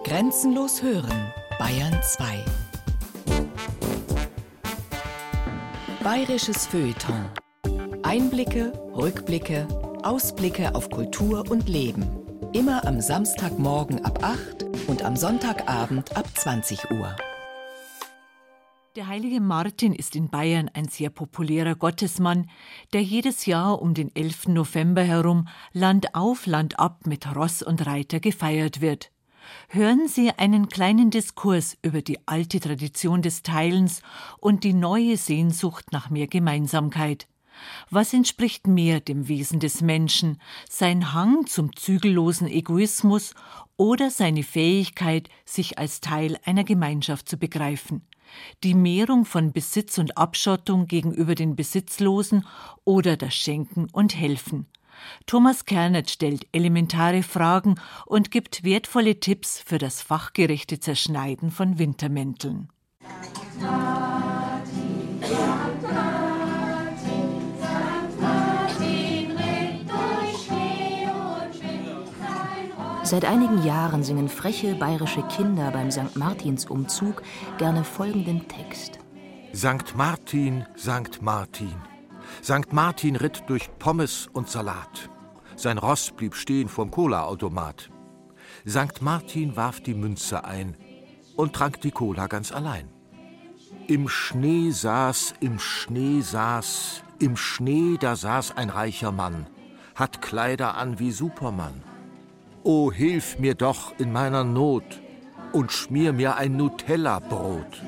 Grenzenlos hören, Bayern 2. Bayerisches Feuilleton. Einblicke, Rückblicke, Ausblicke auf Kultur und Leben. Immer am Samstagmorgen ab 8 und am Sonntagabend ab 20 Uhr. Der heilige Martin ist in Bayern ein sehr populärer Gottesmann, der jedes Jahr um den 11. November herum Land auf, Land ab mit Ross und Reiter gefeiert wird. Hören Sie einen kleinen Diskurs über die alte Tradition des Teilens und die neue Sehnsucht nach mehr Gemeinsamkeit. Was entspricht mehr dem Wesen des Menschen, sein Hang zum zügellosen Egoismus oder seine Fähigkeit, sich als Teil einer Gemeinschaft zu begreifen? Die Mehrung von Besitz und Abschottung gegenüber den Besitzlosen oder das Schenken und Helfen. Thomas Kernert stellt elementare Fragen und gibt wertvolle Tipps für das fachgerechte Zerschneiden von Wintermänteln. Seit einigen Jahren singen freche bayerische Kinder beim St. Martinsumzug gerne folgenden Text. St. Martin, St. Martin. St. Martin ritt durch Pommes und Salat. Sein Ross blieb stehen vorm Cola-Automat. St. Martin warf die Münze ein und trank die Cola ganz allein. Im Schnee saß, im Schnee saß, im Schnee da saß ein reicher Mann, hat Kleider an wie Superman. O hilf mir doch in meiner Not und schmier mir ein Nutella-Brot.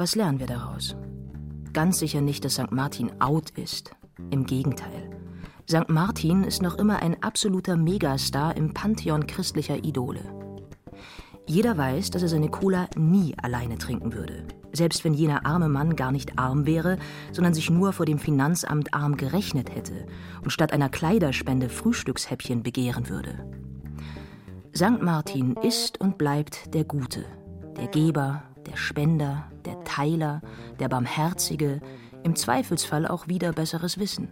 Was lernen wir daraus? Ganz sicher nicht, dass St. Martin out ist. Im Gegenteil. St. Martin ist noch immer ein absoluter Megastar im Pantheon christlicher Idole. Jeder weiß, dass er seine Cola nie alleine trinken würde. Selbst wenn jener arme Mann gar nicht arm wäre, sondern sich nur vor dem Finanzamt arm gerechnet hätte und statt einer Kleiderspende Frühstückshäppchen begehren würde. St. Martin ist und bleibt der Gute, der Geber, der Spender, der Teiler, der Barmherzige, im Zweifelsfall auch wieder besseres Wissen.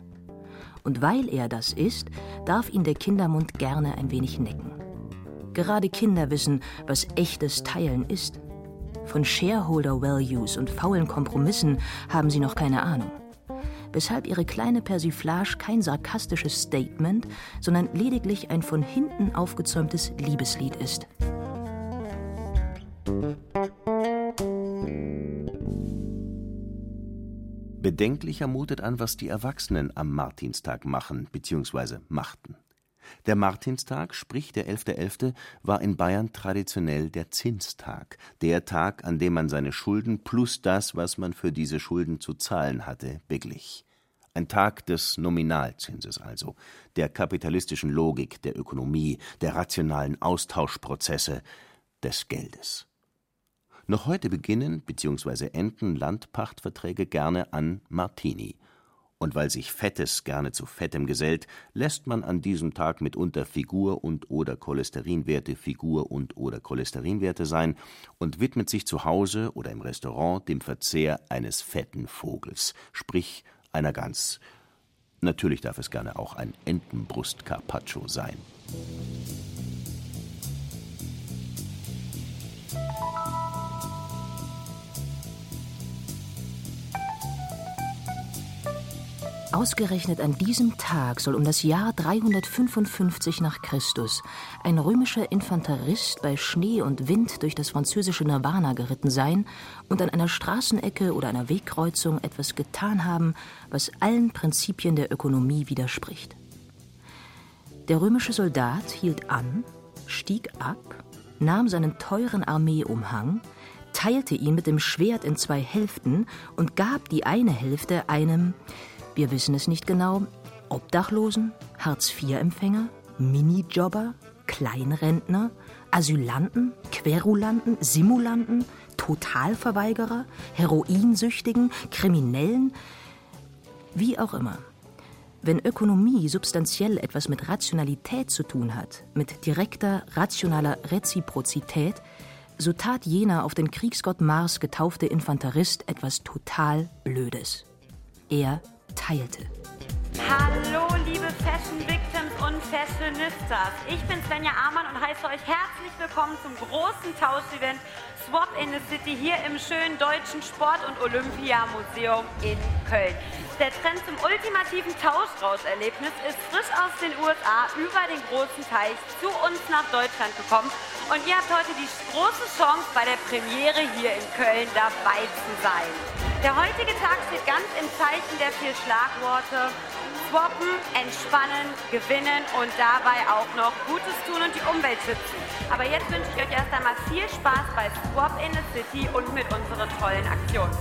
Und weil er das ist, darf ihn der Kindermund gerne ein wenig necken. Gerade Kinder wissen, was echtes Teilen ist. Von Shareholder Values und faulen Kompromissen haben sie noch keine Ahnung. Weshalb ihre kleine Persiflage kein sarkastisches Statement, sondern lediglich ein von hinten aufgezäumtes Liebeslied ist. Bedenklicher mutet an, was die Erwachsenen am Martinstag machen bzw. machten. Der Martinstag, sprich der 11.11., .11., war in Bayern traditionell der Zinstag, der Tag, an dem man seine Schulden plus das, was man für diese Schulden zu zahlen hatte, beglich. Ein Tag des Nominalzinses also, der kapitalistischen Logik, der Ökonomie, der rationalen Austauschprozesse, des Geldes. Noch heute beginnen bzw. enden Landpachtverträge gerne an Martini und weil sich Fettes gerne zu Fettem gesellt, lässt man an diesem Tag mitunter Figur und oder Cholesterinwerte Figur und oder Cholesterinwerte sein und widmet sich zu Hause oder im Restaurant dem Verzehr eines fetten Vogels, sprich einer Gans. Natürlich darf es gerne auch ein Entenbrust-Carpaccio sein. Ausgerechnet an diesem Tag soll um das Jahr 355 nach Christus ein römischer Infanterist bei Schnee und Wind durch das französische Nirvana geritten sein und an einer Straßenecke oder einer Wegkreuzung etwas getan haben, was allen Prinzipien der Ökonomie widerspricht. Der römische Soldat hielt an, stieg ab, nahm seinen teuren Armeeumhang, teilte ihn mit dem Schwert in zwei Hälften und gab die eine Hälfte einem wir wissen es nicht genau. Obdachlosen, Hartz-IV-Empfänger, Minijobber, Kleinrentner, Asylanten, Querulanten, Simulanten, Totalverweigerer, Heroinsüchtigen, Kriminellen, wie auch immer. Wenn Ökonomie substanziell etwas mit Rationalität zu tun hat, mit direkter, rationaler Reziprozität, so tat jener auf den Kriegsgott Mars getaufte Infanterist etwas total Blödes. Er teilte. Hallo, liebe Fashion Victims und Fashionistas. Ich bin Svenja Amann und heiße euch herzlich willkommen zum großen Tauschevent Swap in the City hier im schönen deutschen Sport- und Olympiamuseum in Köln. Der Trend zum ultimativen Tauschrausch-Erlebnis ist frisch aus den USA über den großen Teich zu uns nach Deutschland gekommen. Und ihr habt heute die große Chance, bei der Premiere hier in Köln dabei zu sein. Der heutige Tag steht ganz im Zeichen der vier Schlagworte swappen, entspannen, gewinnen und dabei auch noch Gutes tun und die Umwelt schützen. Aber jetzt wünsche ich euch erst einmal viel Spaß bei Swap in the City und mit unseren tollen Aktionen.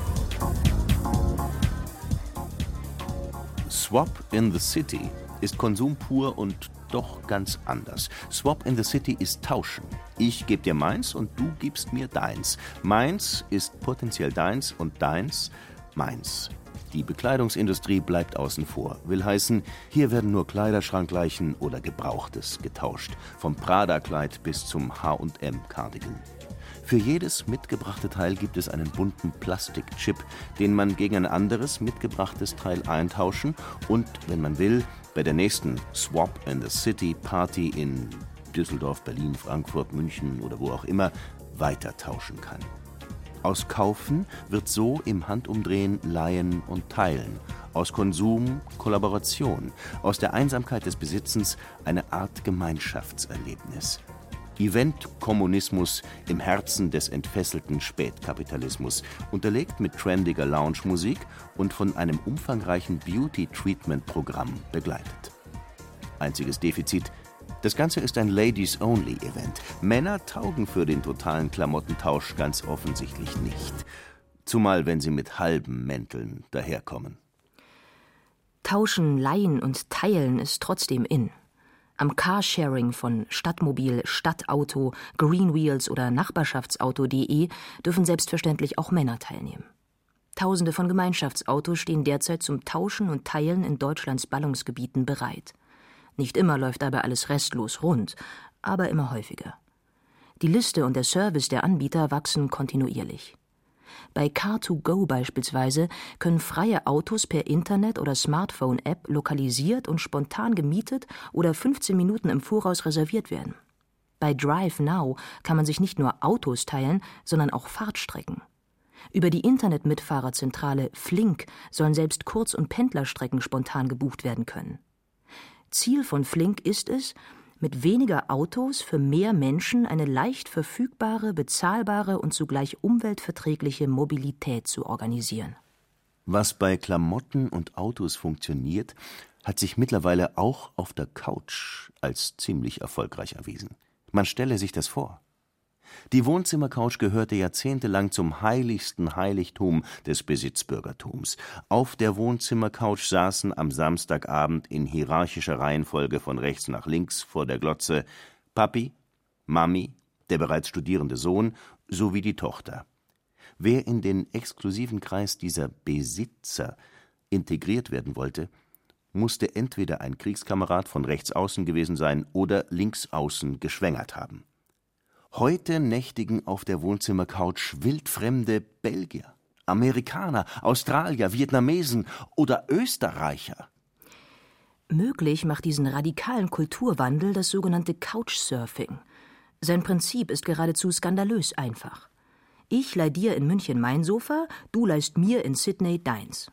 Swap in the City ist Konsum pur und doch ganz anders. Swap in the City ist Tauschen. Ich gebe dir meins und du gibst mir deins. Meins ist potenziell deins und deins meins. Die Bekleidungsindustrie bleibt außen vor. Will heißen, hier werden nur Kleiderschrankleichen oder Gebrauchtes getauscht. Vom Prada-Kleid bis zum H&M-Cardigan. Für jedes mitgebrachte Teil gibt es einen bunten Plastikchip, den man gegen ein anderes mitgebrachtes Teil eintauschen und, wenn man will, bei der nächsten Swap in the City Party in Düsseldorf, Berlin, Frankfurt, München oder wo auch immer weitertauschen kann. Aus Kaufen wird so im Handumdrehen Leihen und Teilen. Aus Konsum Kollaboration. Aus der Einsamkeit des Besitzens eine Art Gemeinschaftserlebnis. Event-Kommunismus im Herzen des entfesselten Spätkapitalismus, unterlegt mit trendiger Lounge-Musik und von einem umfangreichen Beauty-Treatment-Programm begleitet. Einziges Defizit das Ganze ist ein Ladies-Only-Event. Männer taugen für den totalen Klamottentausch ganz offensichtlich nicht. Zumal, wenn sie mit halben Mänteln daherkommen. Tauschen, Leihen und Teilen ist trotzdem in. Am Carsharing von Stadtmobil, Stadtauto, Greenwheels oder Nachbarschaftsauto.de dürfen selbstverständlich auch Männer teilnehmen. Tausende von Gemeinschaftsautos stehen derzeit zum Tauschen und Teilen in Deutschlands Ballungsgebieten bereit. Nicht immer läuft dabei alles restlos rund, aber immer häufiger. Die Liste und der Service der Anbieter wachsen kontinuierlich. Bei Car2Go beispielsweise können freie Autos per Internet oder Smartphone-App lokalisiert und spontan gemietet oder 15 Minuten im Voraus reserviert werden. Bei Drive Now kann man sich nicht nur Autos teilen, sondern auch Fahrtstrecken. Über die Internetmitfahrerzentrale Flink sollen selbst Kurz- und Pendlerstrecken spontan gebucht werden können. Ziel von Flink ist es, mit weniger Autos für mehr Menschen eine leicht verfügbare, bezahlbare und zugleich umweltverträgliche Mobilität zu organisieren. Was bei Klamotten und Autos funktioniert, hat sich mittlerweile auch auf der Couch als ziemlich erfolgreich erwiesen. Man stelle sich das vor. Die Wohnzimmercouch gehörte jahrzehntelang zum heiligsten Heiligtum des Besitzbürgertums. Auf der Wohnzimmercouch saßen am Samstagabend in hierarchischer Reihenfolge von rechts nach links vor der Glotze Papi, Mami, der bereits studierende Sohn sowie die Tochter. Wer in den exklusiven Kreis dieser Besitzer integriert werden wollte, musste entweder ein Kriegskamerad von rechts außen gewesen sein oder links außen geschwängert haben. Heute nächtigen auf der Wohnzimmercouch wildfremde Belgier, Amerikaner, Australier, Vietnamesen oder Österreicher. Möglich macht diesen radikalen Kulturwandel das sogenannte Couchsurfing. Sein Prinzip ist geradezu skandalös einfach. Ich leih dir in München mein Sofa, du leihst mir in Sydney deins.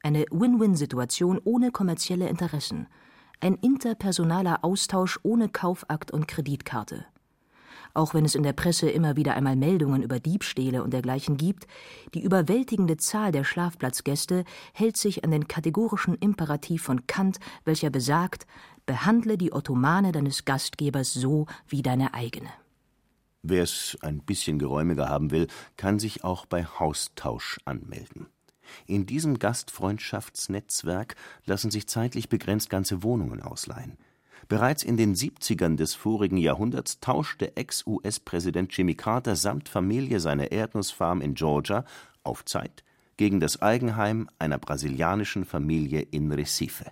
Eine Win-Win-Situation ohne kommerzielle Interessen. Ein interpersonaler Austausch ohne Kaufakt und Kreditkarte auch wenn es in der Presse immer wieder einmal Meldungen über Diebstähle und dergleichen gibt, die überwältigende Zahl der Schlafplatzgäste hält sich an den kategorischen Imperativ von Kant, welcher besagt, behandle die Ottomane deines Gastgebers so wie deine eigene. Wer es ein bisschen geräumiger haben will, kann sich auch bei Haustausch anmelden. In diesem Gastfreundschaftsnetzwerk lassen sich zeitlich begrenzt ganze Wohnungen ausleihen. Bereits in den 70ern des vorigen Jahrhunderts tauschte Ex-US-Präsident Jimmy Carter samt Familie seine Erdnussfarm in Georgia auf Zeit gegen das Eigenheim einer brasilianischen Familie in Recife.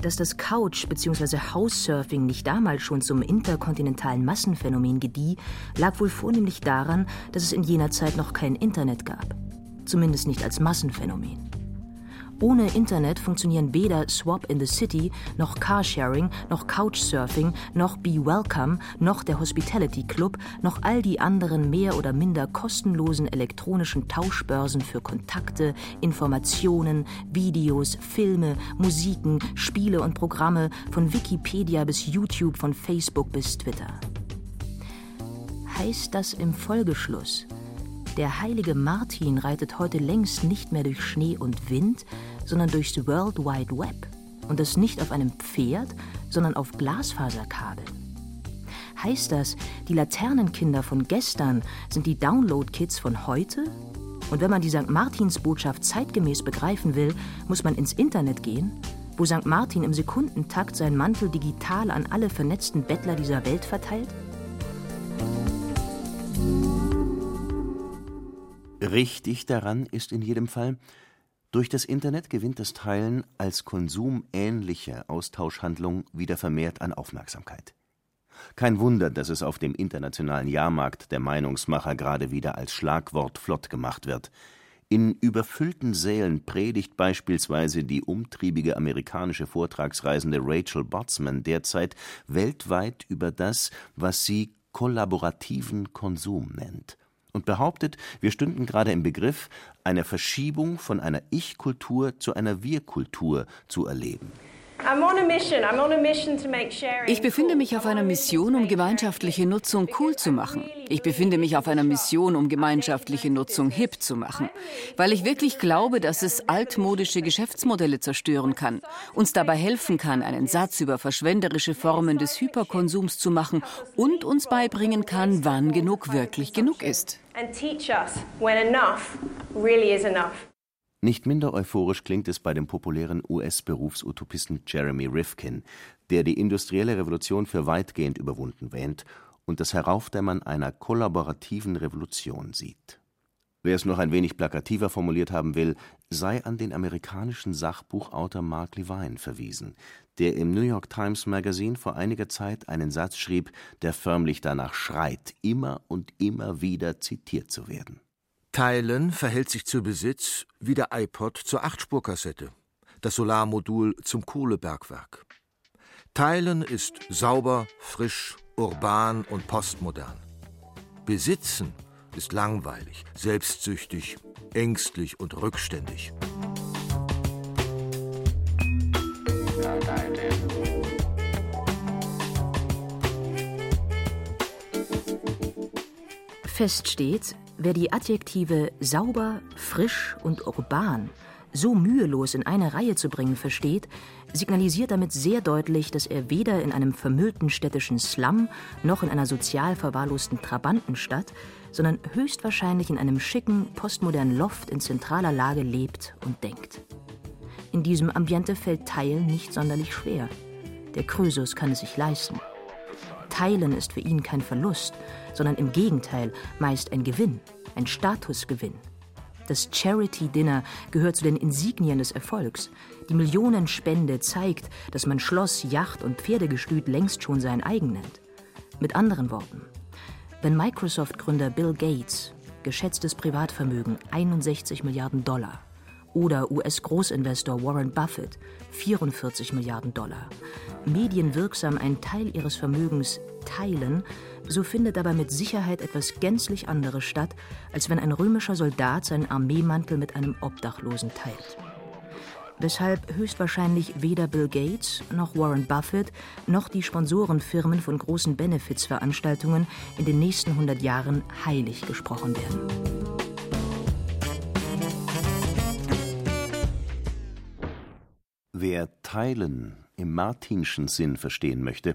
Dass das Couch- bzw. House-Surfing nicht damals schon zum interkontinentalen Massenphänomen gedieh, lag wohl vornehmlich daran, dass es in jener Zeit noch kein Internet gab. Zumindest nicht als Massenphänomen. Ohne Internet funktionieren weder Swap in the City, noch Carsharing, noch Couchsurfing, noch Be Welcome, noch der Hospitality Club, noch all die anderen mehr oder minder kostenlosen elektronischen Tauschbörsen für Kontakte, Informationen, Videos, Filme, Musiken, Spiele und Programme von Wikipedia bis YouTube, von Facebook bis Twitter. Heißt das im Folgeschluss, der heilige Martin reitet heute längst nicht mehr durch Schnee und Wind, sondern durchs World Wide Web. Und das nicht auf einem Pferd, sondern auf Glasfaserkabeln. Heißt das, die Laternenkinder von gestern sind die Download-Kids von heute? Und wenn man die St. Martins-Botschaft zeitgemäß begreifen will, muss man ins Internet gehen, wo St. Martin im Sekundentakt seinen Mantel digital an alle vernetzten Bettler dieser Welt verteilt? Richtig daran ist in jedem Fall, durch das Internet gewinnt das Teilen als konsumähnliche Austauschhandlung wieder vermehrt an Aufmerksamkeit. Kein Wunder, dass es auf dem internationalen Jahrmarkt der Meinungsmacher gerade wieder als Schlagwort flott gemacht wird. In überfüllten Sälen predigt beispielsweise die umtriebige amerikanische Vortragsreisende Rachel Botsman derzeit weltweit über das, was sie kollaborativen Konsum nennt und behauptet, wir stünden gerade im Begriff, eine Verschiebung von einer Ich-Kultur zu einer Wir-Kultur zu erleben. Ich befinde mich auf einer Mission, um gemeinschaftliche Nutzung cool zu machen. Ich befinde mich auf einer Mission, um gemeinschaftliche Nutzung hip zu machen. Weil ich wirklich glaube, dass es altmodische Geschäftsmodelle zerstören kann, uns dabei helfen kann, einen Satz über verschwenderische Formen des Hyperkonsums zu machen und uns beibringen kann, wann genug wirklich genug ist. And teach us when enough really is enough. Nicht minder euphorisch klingt es bei dem populären US-Berufsutopisten Jeremy Rifkin, der die industrielle Revolution für weitgehend überwunden wähnt und das Heraufdämmern einer kollaborativen Revolution sieht. Wer es noch ein wenig plakativer formuliert haben will, sei an den amerikanischen Sachbuchautor Mark Levine verwiesen, der im New York Times Magazine vor einiger Zeit einen Satz schrieb, der förmlich danach schreit, immer und immer wieder zitiert zu werden Teilen verhält sich zu Besitz wie der iPod zur Achtspurkassette, das Solarmodul zum Kohlebergwerk. Teilen ist sauber, frisch, urban und postmodern. Besitzen ist langweilig, selbstsüchtig, ängstlich und rückständig. Fest steht, Wer die Adjektive sauber, frisch und urban so mühelos in eine Reihe zu bringen versteht, signalisiert damit sehr deutlich, dass er weder in einem vermüllten städtischen Slum noch in einer sozial verwahrlosten Trabantenstadt, sondern höchstwahrscheinlich in einem schicken, postmodernen Loft in zentraler Lage lebt und denkt. In diesem Ambiente fällt Teilen nicht sonderlich schwer. Der Krösus kann es sich leisten. Teilen ist für ihn kein Verlust, sondern im Gegenteil meist ein Gewinn, ein Statusgewinn. Das Charity Dinner gehört zu den Insignien des Erfolgs. Die Millionenspende zeigt, dass man Schloss, Yacht und Pferdegestüt längst schon sein eigen nennt. Mit anderen Worten, wenn Microsoft-Gründer Bill Gates, geschätztes Privatvermögen 61 Milliarden Dollar, oder US-Großinvestor Warren Buffett 44 Milliarden Dollar medienwirksam einen Teil ihres Vermögens teilen, so findet dabei mit Sicherheit etwas gänzlich anderes statt, als wenn ein römischer Soldat seinen Armeemantel mit einem Obdachlosen teilt. Weshalb höchstwahrscheinlich weder Bill Gates noch Warren Buffett noch die Sponsorenfirmen von großen Benefizveranstaltungen in den nächsten 100 Jahren heilig gesprochen werden. Wer teilen im martinschen Sinn verstehen möchte,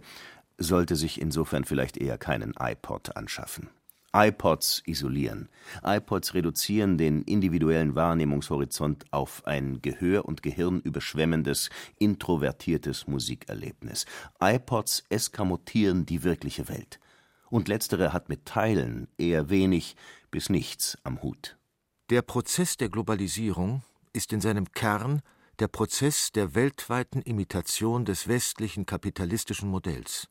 sollte sich insofern vielleicht eher keinen iPod anschaffen. iPods isolieren. iPods reduzieren den individuellen Wahrnehmungshorizont auf ein Gehör und Gehirn überschwemmendes, introvertiertes Musikerlebnis. iPods eskamotieren die wirkliche Welt. Und letztere hat mit Teilen eher wenig bis nichts am Hut. Der Prozess der Globalisierung ist in seinem Kern der Prozess der weltweiten Imitation des westlichen kapitalistischen Modells.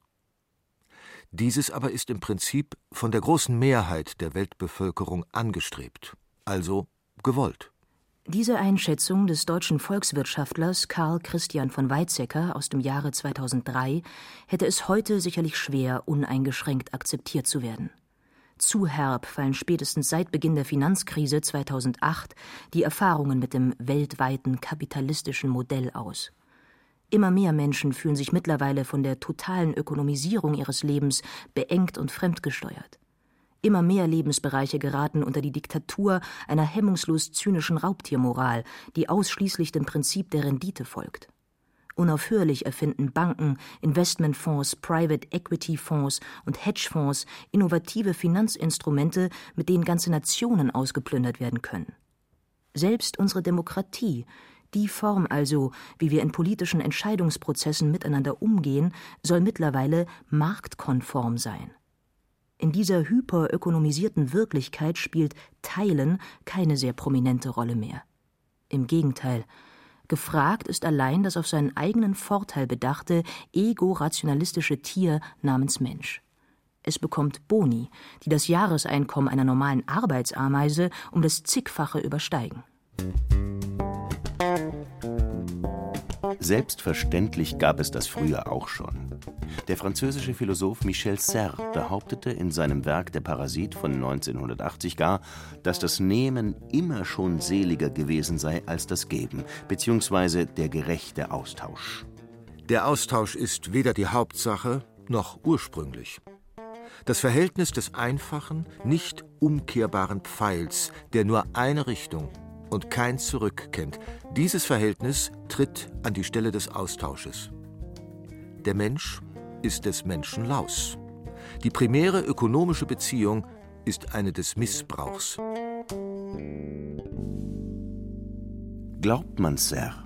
Dieses aber ist im Prinzip von der großen Mehrheit der Weltbevölkerung angestrebt, also gewollt. Diese Einschätzung des deutschen Volkswirtschaftlers Karl Christian von Weizsäcker aus dem Jahre 2003 hätte es heute sicherlich schwer, uneingeschränkt akzeptiert zu werden. Zu herb fallen spätestens seit Beginn der Finanzkrise 2008 die Erfahrungen mit dem weltweiten kapitalistischen Modell aus. Immer mehr Menschen fühlen sich mittlerweile von der totalen Ökonomisierung ihres Lebens beengt und fremdgesteuert. Immer mehr Lebensbereiche geraten unter die Diktatur einer hemmungslos zynischen Raubtiermoral, die ausschließlich dem Prinzip der Rendite folgt. Unaufhörlich erfinden Banken, Investmentfonds, Private Equity Fonds und Hedgefonds innovative Finanzinstrumente, mit denen ganze Nationen ausgeplündert werden können. Selbst unsere Demokratie, die Form also, wie wir in politischen Entscheidungsprozessen miteinander umgehen, soll mittlerweile marktkonform sein. In dieser hyperökonomisierten Wirklichkeit spielt Teilen keine sehr prominente Rolle mehr. Im Gegenteil, gefragt ist allein das auf seinen eigenen Vorteil bedachte, ego-rationalistische Tier namens Mensch. Es bekommt Boni, die das Jahreseinkommen einer normalen Arbeitsameise um das zigfache übersteigen. Selbstverständlich gab es das früher auch schon. Der französische Philosoph Michel Serres behauptete in seinem Werk Der Parasit von 1980 gar, dass das Nehmen immer schon seliger gewesen sei als das Geben, beziehungsweise der gerechte Austausch. Der Austausch ist weder die Hauptsache noch ursprünglich. Das Verhältnis des einfachen, nicht umkehrbaren Pfeils, der nur eine Richtung, und kein Zurück kennt. Dieses Verhältnis tritt an die Stelle des Austausches. Der Mensch ist des Menschen Laus. Die primäre ökonomische Beziehung ist eine des Missbrauchs. Glaubt man, Sir,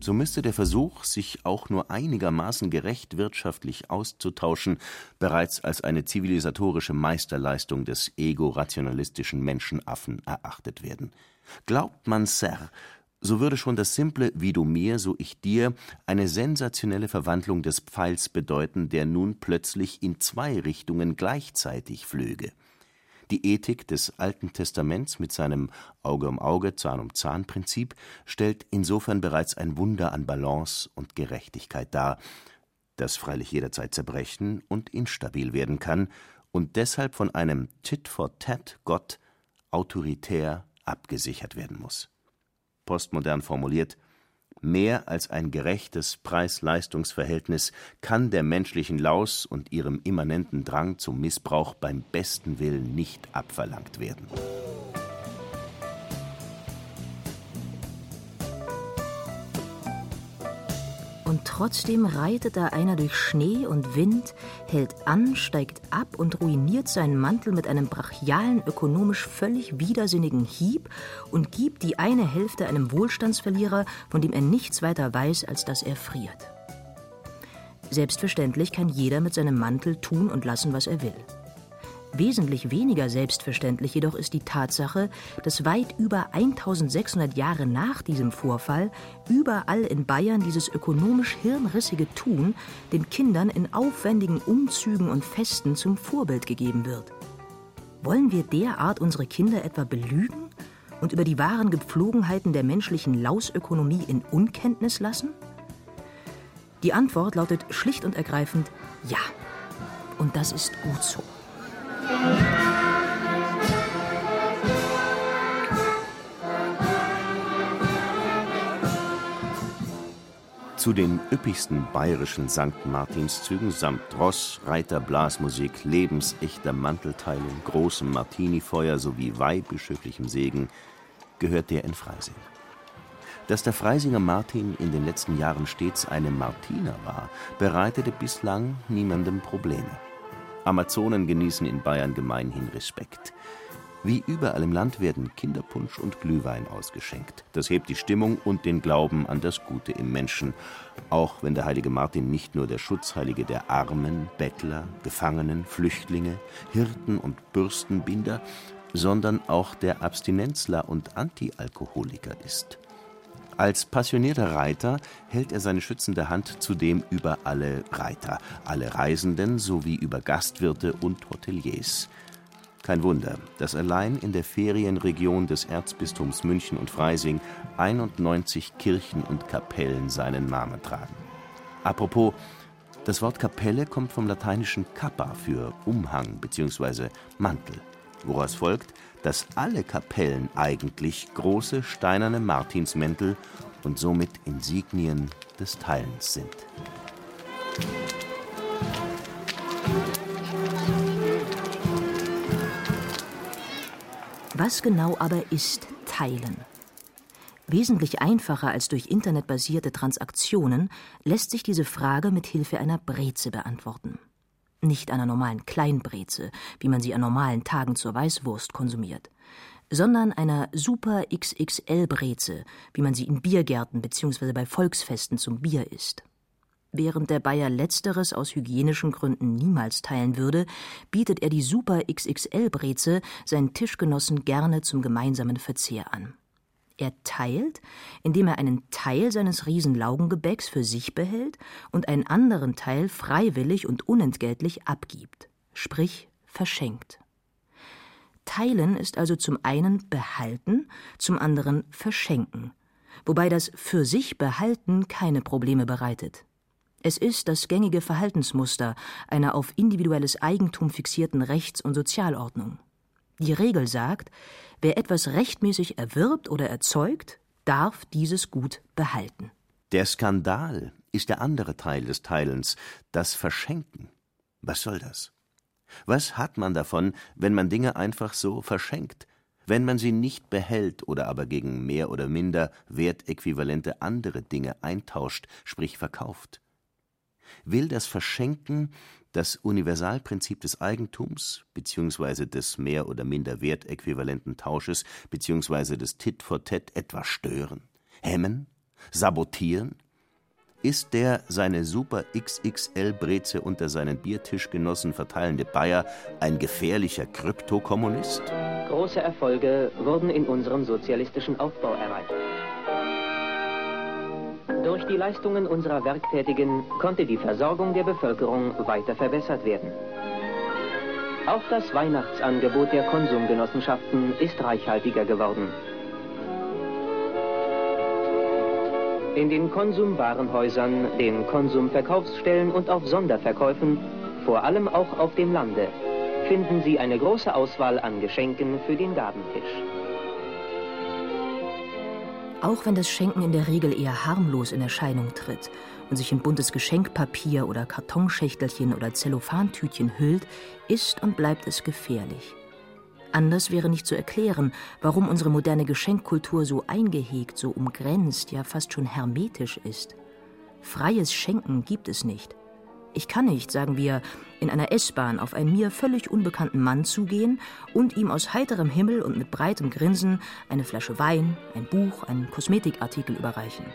so müsste der Versuch, sich auch nur einigermaßen gerecht wirtschaftlich auszutauschen, bereits als eine zivilisatorische Meisterleistung des ego-rationalistischen Menschenaffen erachtet werden. Glaubt man, Sir, so würde schon das simple Wie du mir, so ich dir eine sensationelle Verwandlung des Pfeils bedeuten, der nun plötzlich in zwei Richtungen gleichzeitig flöge. Die Ethik des Alten Testaments mit seinem Auge um Auge, Zahn um Zahn Prinzip stellt insofern bereits ein Wunder an Balance und Gerechtigkeit dar, das freilich jederzeit zerbrechen und instabil werden kann und deshalb von einem Tit-for-Tat-Gott autoritär abgesichert werden muss. Postmodern formuliert, mehr als ein gerechtes Preis-Leistungs-Verhältnis kann der menschlichen Laus und ihrem immanenten Drang zum Missbrauch beim besten Willen nicht abverlangt werden. Und trotzdem reitet da einer durch Schnee und Wind, hält an, steigt ab und ruiniert seinen Mantel mit einem brachialen, ökonomisch völlig widersinnigen Hieb und gibt die eine Hälfte einem Wohlstandsverlierer, von dem er nichts weiter weiß, als dass er friert. Selbstverständlich kann jeder mit seinem Mantel tun und lassen, was er will. Wesentlich weniger selbstverständlich jedoch ist die Tatsache, dass weit über 1600 Jahre nach diesem Vorfall überall in Bayern dieses ökonomisch hirnrissige Tun den Kindern in aufwendigen Umzügen und Festen zum Vorbild gegeben wird. Wollen wir derart unsere Kinder etwa belügen und über die wahren Gepflogenheiten der menschlichen Lausökonomie in Unkenntnis lassen? Die Antwort lautet schlicht und ergreifend ja. Und das ist gut so. Zu den üppigsten bayerischen St. Martinszügen samt Ross, Reiter, Blasmusik, lebensechter Mantelteilung, großem Martinifeuer sowie weihbischöflichem Segen gehört der in Freising. Dass der Freisinger Martin in den letzten Jahren stets eine Martiner war, bereitete bislang niemandem Probleme. Amazonen genießen in Bayern gemeinhin Respekt. Wie überall im Land werden Kinderpunsch und Glühwein ausgeschenkt. Das hebt die Stimmung und den Glauben an das Gute im Menschen, auch wenn der heilige Martin nicht nur der Schutzheilige der Armen, Bettler, Gefangenen, Flüchtlinge, Hirten und Bürstenbinder, sondern auch der Abstinenzler und Antialkoholiker ist. Als passionierter Reiter hält er seine schützende Hand zudem über alle Reiter, alle Reisenden sowie über Gastwirte und Hoteliers. Kein Wunder, dass allein in der Ferienregion des Erzbistums München und Freising 91 Kirchen und Kapellen seinen Namen tragen. Apropos, das Wort Kapelle kommt vom lateinischen cappa für Umhang bzw. Mantel, woraus folgt, dass alle Kapellen eigentlich große steinerne Martinsmäntel und somit Insignien des Teilens sind. Was genau aber ist Teilen? Wesentlich einfacher als durch internetbasierte Transaktionen lässt sich diese Frage mit Hilfe einer Breze beantworten. Nicht einer normalen Kleinbreze, wie man sie an normalen Tagen zur Weißwurst konsumiert, sondern einer Super XXL Breze, wie man sie in Biergärten bzw. bei Volksfesten zum Bier isst. Während der Bayer letzteres aus hygienischen Gründen niemals teilen würde, bietet er die Super XXL Breze seinen Tischgenossen gerne zum gemeinsamen Verzehr an. Er teilt, indem er einen Teil seines Riesenlaugengebäcks für sich behält und einen anderen Teil freiwillig und unentgeltlich abgibt, sprich verschenkt. Teilen ist also zum einen behalten, zum anderen verschenken, wobei das für sich behalten keine Probleme bereitet. Es ist das gängige Verhaltensmuster einer auf individuelles Eigentum fixierten Rechts- und Sozialordnung. Die Regel sagt, Wer etwas rechtmäßig erwirbt oder erzeugt, darf dieses Gut behalten. Der Skandal ist der andere Teil des Teilens, das Verschenken. Was soll das? Was hat man davon, wenn man Dinge einfach so verschenkt, wenn man sie nicht behält oder aber gegen mehr oder minder wertäquivalente andere Dinge eintauscht, sprich verkauft? Will das Verschenken das Universalprinzip des Eigentums bzw. des mehr oder minder wertäquivalenten Tausches bzw. des Tit for Tat etwa stören, hemmen, sabotieren? Ist der seine Super XXL Breze unter seinen Biertischgenossen verteilende Bayer ein gefährlicher Kryptokommunist? Große Erfolge wurden in unserem sozialistischen Aufbau erreicht. Durch die Leistungen unserer Werktätigen konnte die Versorgung der Bevölkerung weiter verbessert werden. Auch das Weihnachtsangebot der Konsumgenossenschaften ist reichhaltiger geworden. In den Konsumwarenhäusern, den Konsumverkaufsstellen und auf Sonderverkäufen, vor allem auch auf dem Lande, finden Sie eine große Auswahl an Geschenken für den Gabentisch. Auch wenn das Schenken in der Regel eher harmlos in Erscheinung tritt und sich in buntes Geschenkpapier oder Kartonschächtelchen oder Zellophantütchen hüllt, ist und bleibt es gefährlich. Anders wäre nicht zu erklären, warum unsere moderne Geschenkkultur so eingehegt, so umgrenzt, ja fast schon hermetisch ist. Freies Schenken gibt es nicht. Ich kann nicht, sagen wir, in einer S-Bahn auf einen mir völlig unbekannten Mann zugehen und ihm aus heiterem Himmel und mit breitem Grinsen eine Flasche Wein, ein Buch, einen Kosmetikartikel überreichen.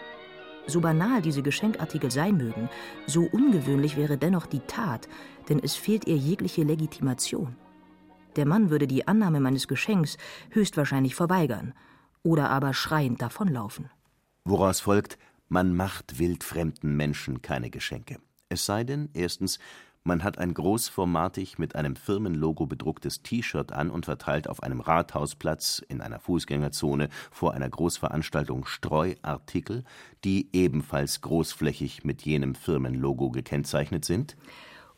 So banal diese Geschenkartikel sein mögen, so ungewöhnlich wäre dennoch die Tat, denn es fehlt ihr jegliche Legitimation. Der Mann würde die Annahme meines Geschenks höchstwahrscheinlich verweigern oder aber schreiend davonlaufen. Woraus folgt, man macht wildfremden Menschen keine Geschenke. Es sei denn, erstens, man hat ein großformatig mit einem Firmenlogo bedrucktes T-Shirt an und verteilt auf einem Rathausplatz in einer Fußgängerzone vor einer Großveranstaltung Streuartikel, die ebenfalls großflächig mit jenem Firmenlogo gekennzeichnet sind.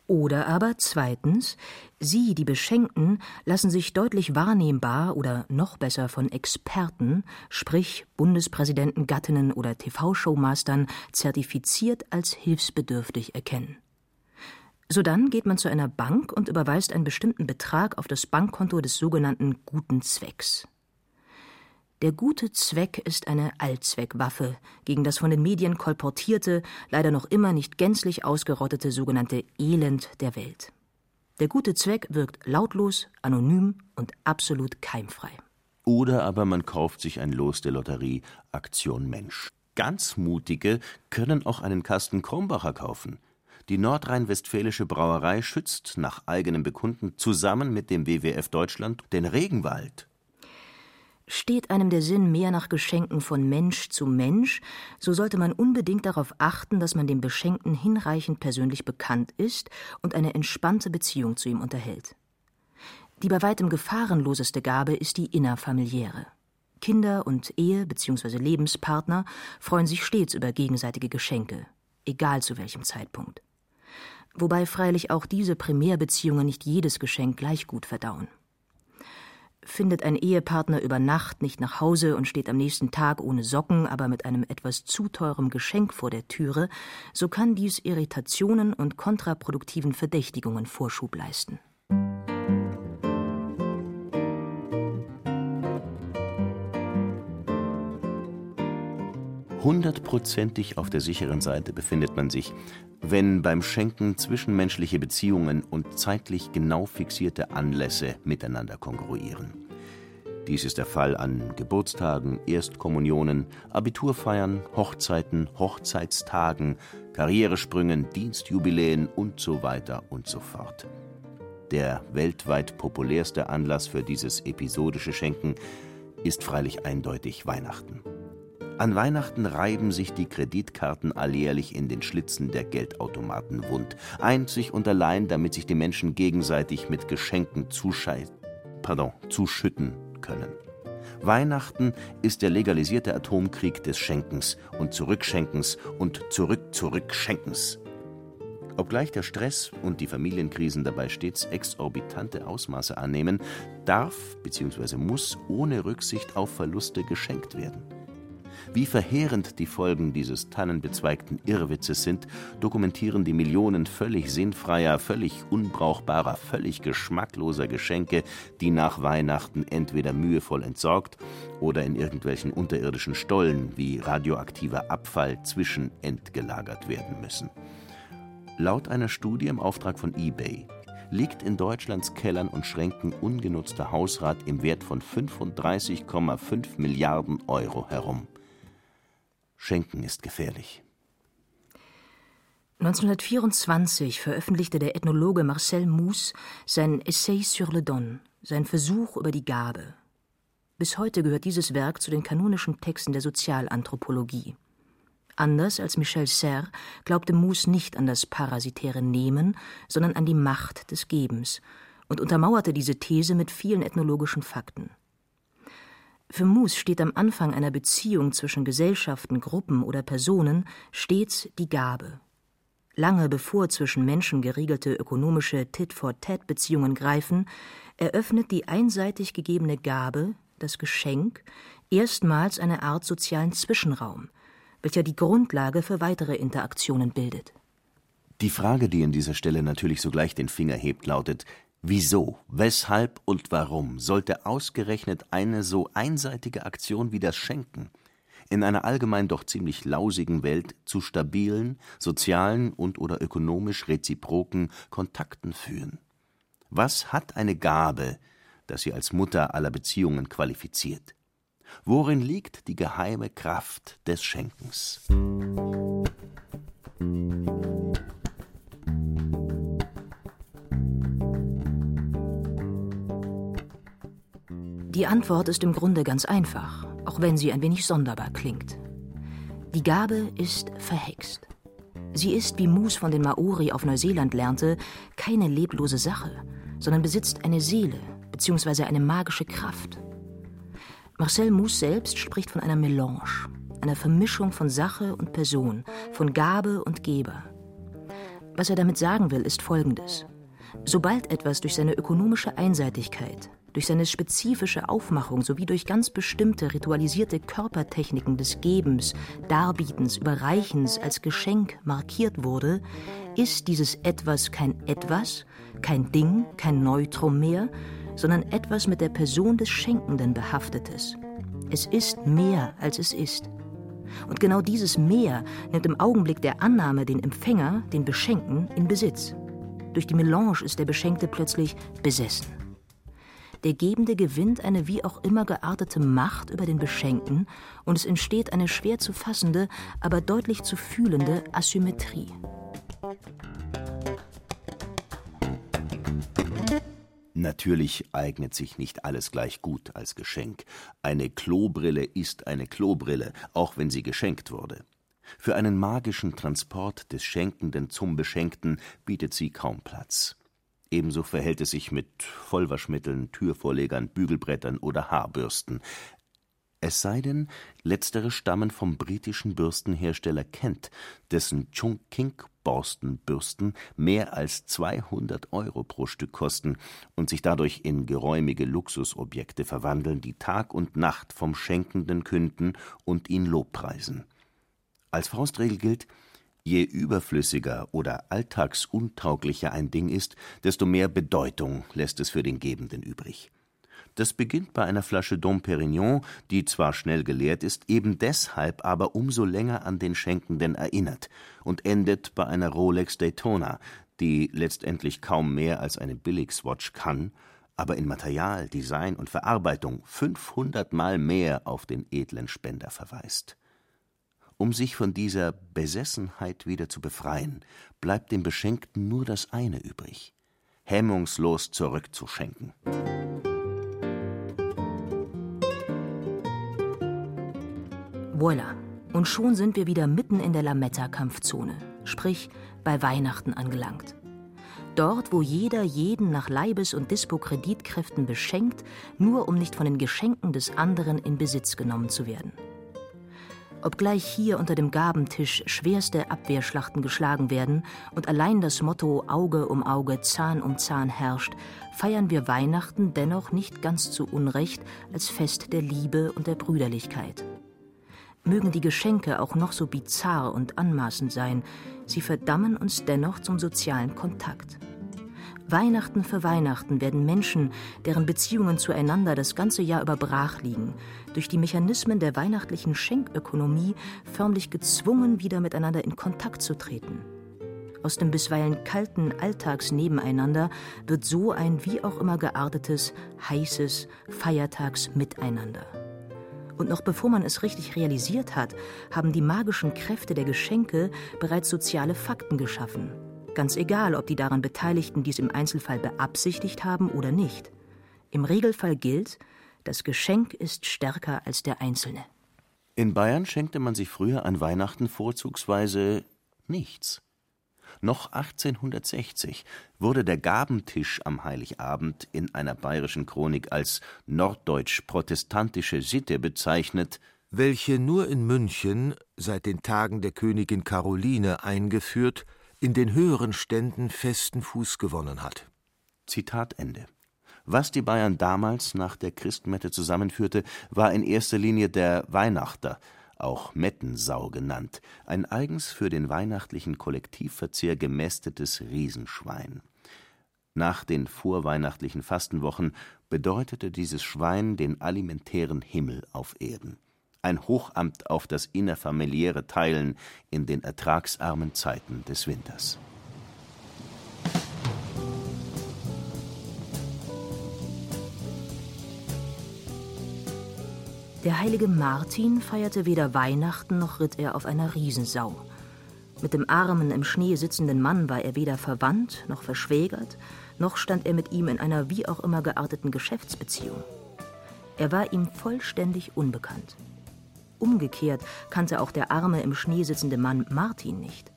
Oder aber zweitens, Sie, die Beschenkten, lassen sich deutlich wahrnehmbar oder noch besser von Experten, sprich Bundespräsidenten, Gattinnen oder TV-Showmastern, zertifiziert als hilfsbedürftig erkennen. Sodann geht man zu einer Bank und überweist einen bestimmten Betrag auf das Bankkonto des sogenannten guten Zwecks. Der gute Zweck ist eine Allzweckwaffe gegen das von den Medien kolportierte, leider noch immer nicht gänzlich ausgerottete sogenannte Elend der Welt. Der gute Zweck wirkt lautlos, anonym und absolut keimfrei. Oder aber man kauft sich ein Los der Lotterie Aktion Mensch. Ganz mutige können auch einen Kasten Krombacher kaufen. Die nordrhein-westfälische Brauerei schützt nach eigenem Bekunden zusammen mit dem WWF Deutschland den Regenwald. Steht einem der Sinn mehr nach Geschenken von Mensch zu Mensch, so sollte man unbedingt darauf achten, dass man dem Beschenkten hinreichend persönlich bekannt ist und eine entspannte Beziehung zu ihm unterhält. Die bei weitem gefahrenloseste Gabe ist die innerfamiliäre. Kinder und Ehe bzw. Lebenspartner freuen sich stets über gegenseitige Geschenke, egal zu welchem Zeitpunkt. Wobei freilich auch diese Primärbeziehungen nicht jedes Geschenk gleich gut verdauen. Findet ein Ehepartner über Nacht nicht nach Hause und steht am nächsten Tag ohne Socken, aber mit einem etwas zu teurem Geschenk vor der Türe, so kann dies Irritationen und kontraproduktiven Verdächtigungen Vorschub leisten. Hundertprozentig auf der sicheren Seite befindet man sich, wenn beim Schenken zwischenmenschliche Beziehungen und zeitlich genau fixierte Anlässe miteinander kongruieren. Dies ist der Fall an Geburtstagen, Erstkommunionen, Abiturfeiern, Hochzeiten, Hochzeitstagen, Karrieresprüngen, Dienstjubiläen und so weiter und so fort. Der weltweit populärste Anlass für dieses episodische Schenken ist freilich eindeutig Weihnachten. An Weihnachten reiben sich die Kreditkarten alljährlich in den Schlitzen der Geldautomaten wund, einzig und allein, damit sich die Menschen gegenseitig mit Geschenken pardon, zuschütten können. Weihnachten ist der legalisierte Atomkrieg des Schenkens und Zurückschenkens und Zurück-Zurückschenkens. Obgleich der Stress und die Familienkrisen dabei stets exorbitante Ausmaße annehmen, darf bzw. muss ohne Rücksicht auf Verluste geschenkt werden. Wie verheerend die Folgen dieses tannenbezweigten Irrwitzes sind, dokumentieren die Millionen völlig sinnfreier, völlig unbrauchbarer, völlig geschmackloser Geschenke, die nach Weihnachten entweder mühevoll entsorgt oder in irgendwelchen unterirdischen Stollen wie radioaktiver Abfall zwischenentgelagert werden müssen. Laut einer Studie im Auftrag von eBay liegt in Deutschlands Kellern und Schränken ungenutzter Hausrat im Wert von 35,5 Milliarden Euro herum. Schenken ist gefährlich. 1924 veröffentlichte der Ethnologe Marcel Mousse sein Essai sur le Don, sein Versuch über die Gabe. Bis heute gehört dieses Werk zu den kanonischen Texten der Sozialanthropologie. Anders als Michel Serres glaubte Mousse nicht an das parasitäre Nehmen, sondern an die Macht des Gebens und untermauerte diese These mit vielen ethnologischen Fakten. Für Mus steht am Anfang einer Beziehung zwischen Gesellschaften, Gruppen oder Personen stets die Gabe. Lange bevor zwischen Menschen geregelte ökonomische Tit-for-Tat-Beziehungen greifen, eröffnet die einseitig gegebene Gabe, das Geschenk, erstmals eine Art sozialen Zwischenraum, welcher die Grundlage für weitere Interaktionen bildet. Die Frage, die an dieser Stelle natürlich sogleich den Finger hebt, lautet: Wieso, weshalb und warum sollte ausgerechnet eine so einseitige Aktion wie das Schenken in einer allgemein doch ziemlich lausigen Welt zu stabilen, sozialen und/oder ökonomisch reziproken Kontakten führen? Was hat eine Gabe, das sie als Mutter aller Beziehungen qualifiziert? Worin liegt die geheime Kraft des Schenkens? Die Antwort ist im Grunde ganz einfach, auch wenn sie ein wenig sonderbar klingt. Die Gabe ist verhext. Sie ist, wie Moose von den Maori auf Neuseeland lernte, keine leblose Sache, sondern besitzt eine Seele bzw. eine magische Kraft. Marcel Moose selbst spricht von einer Melange, einer Vermischung von Sache und Person, von Gabe und Geber. Was er damit sagen will, ist Folgendes. Sobald etwas durch seine ökonomische Einseitigkeit, durch seine spezifische Aufmachung sowie durch ganz bestimmte ritualisierte Körpertechniken des Gebens, Darbietens, Überreichens als Geschenk markiert wurde, ist dieses Etwas kein Etwas, kein Ding, kein Neutrum mehr, sondern etwas mit der Person des Schenkenden behaftetes. Es ist mehr, als es ist. Und genau dieses Mehr nimmt im Augenblick der Annahme den Empfänger, den Beschenken, in Besitz. Durch die Melange ist der Beschenkte plötzlich besessen. Der Gebende gewinnt eine wie auch immer geartete Macht über den Beschenkten und es entsteht eine schwer zu fassende, aber deutlich zu fühlende Asymmetrie. Natürlich eignet sich nicht alles gleich gut als Geschenk. Eine Klobrille ist eine Klobrille, auch wenn sie geschenkt wurde. Für einen magischen Transport des Schenkenden zum Beschenkten bietet sie kaum Platz. Ebenso verhält es sich mit Vollwaschmitteln, Türvorlegern, Bügelbrettern oder Haarbürsten. Es sei denn, letztere stammen vom britischen Bürstenhersteller Kent, dessen Chungking Borstenbürsten mehr als 200 Euro pro Stück kosten und sich dadurch in geräumige Luxusobjekte verwandeln, die Tag und Nacht vom Schenkenden künden und ihn lobpreisen. Als Faustregel gilt, je überflüssiger oder alltagsuntauglicher ein Ding ist, desto mehr Bedeutung lässt es für den Gebenden übrig. Das beginnt bei einer Flasche Dom Perignon, die zwar schnell geleert ist, eben deshalb aber umso länger an den Schenkenden erinnert, und endet bei einer Rolex Daytona, die letztendlich kaum mehr als eine Billigswatch kann, aber in Material, Design und Verarbeitung 500 Mal mehr auf den edlen Spender verweist. Um sich von dieser Besessenheit wieder zu befreien, bleibt dem Beschenkten nur das eine übrig: hemmungslos zurückzuschenken. Voila. Und schon sind wir wieder mitten in der Lametta-Kampfzone, sprich bei Weihnachten angelangt. Dort, wo jeder jeden nach Leibes- und Dispo-Kreditkräften beschenkt, nur um nicht von den Geschenken des anderen in Besitz genommen zu werden. Obgleich hier unter dem Gabentisch schwerste Abwehrschlachten geschlagen werden und allein das Motto Auge um Auge, Zahn um Zahn herrscht, feiern wir Weihnachten dennoch nicht ganz zu Unrecht als Fest der Liebe und der Brüderlichkeit. Mögen die Geschenke auch noch so bizarr und anmaßend sein, sie verdammen uns dennoch zum sozialen Kontakt. Weihnachten für Weihnachten werden Menschen, deren Beziehungen zueinander das ganze Jahr über brach liegen, durch die Mechanismen der weihnachtlichen Schenkökonomie förmlich gezwungen, wieder miteinander in Kontakt zu treten. Aus dem bisweilen kalten Alltagsnebeneinander wird so ein wie auch immer geartetes, heißes Feiertagsmiteinander. Und noch bevor man es richtig realisiert hat, haben die magischen Kräfte der Geschenke bereits soziale Fakten geschaffen, Ganz egal, ob die daran Beteiligten dies im Einzelfall beabsichtigt haben oder nicht. Im Regelfall gilt, das Geschenk ist stärker als der Einzelne. In Bayern schenkte man sich früher an Weihnachten vorzugsweise nichts. Noch 1860 wurde der Gabentisch am Heiligabend in einer bayerischen Chronik als norddeutsch-protestantische Sitte bezeichnet, welche nur in München seit den Tagen der Königin Caroline eingeführt in den höheren Ständen festen Fuß gewonnen hat. Zitat Ende. Was die Bayern damals nach der Christmette zusammenführte, war in erster Linie der Weihnachter, auch Mettensau genannt, ein eigens für den weihnachtlichen Kollektivverzehr gemästetes Riesenschwein. Nach den vorweihnachtlichen Fastenwochen bedeutete dieses Schwein den alimentären Himmel auf Erden ein Hochamt auf das innerfamiliäre Teilen in den ertragsarmen Zeiten des Winters. Der heilige Martin feierte weder Weihnachten noch ritt er auf einer Riesensau. Mit dem armen, im Schnee sitzenden Mann war er weder verwandt noch verschwägert, noch stand er mit ihm in einer wie auch immer gearteten Geschäftsbeziehung. Er war ihm vollständig unbekannt. Umgekehrt kannte auch der arme, im Schnee sitzende Mann Martin nicht.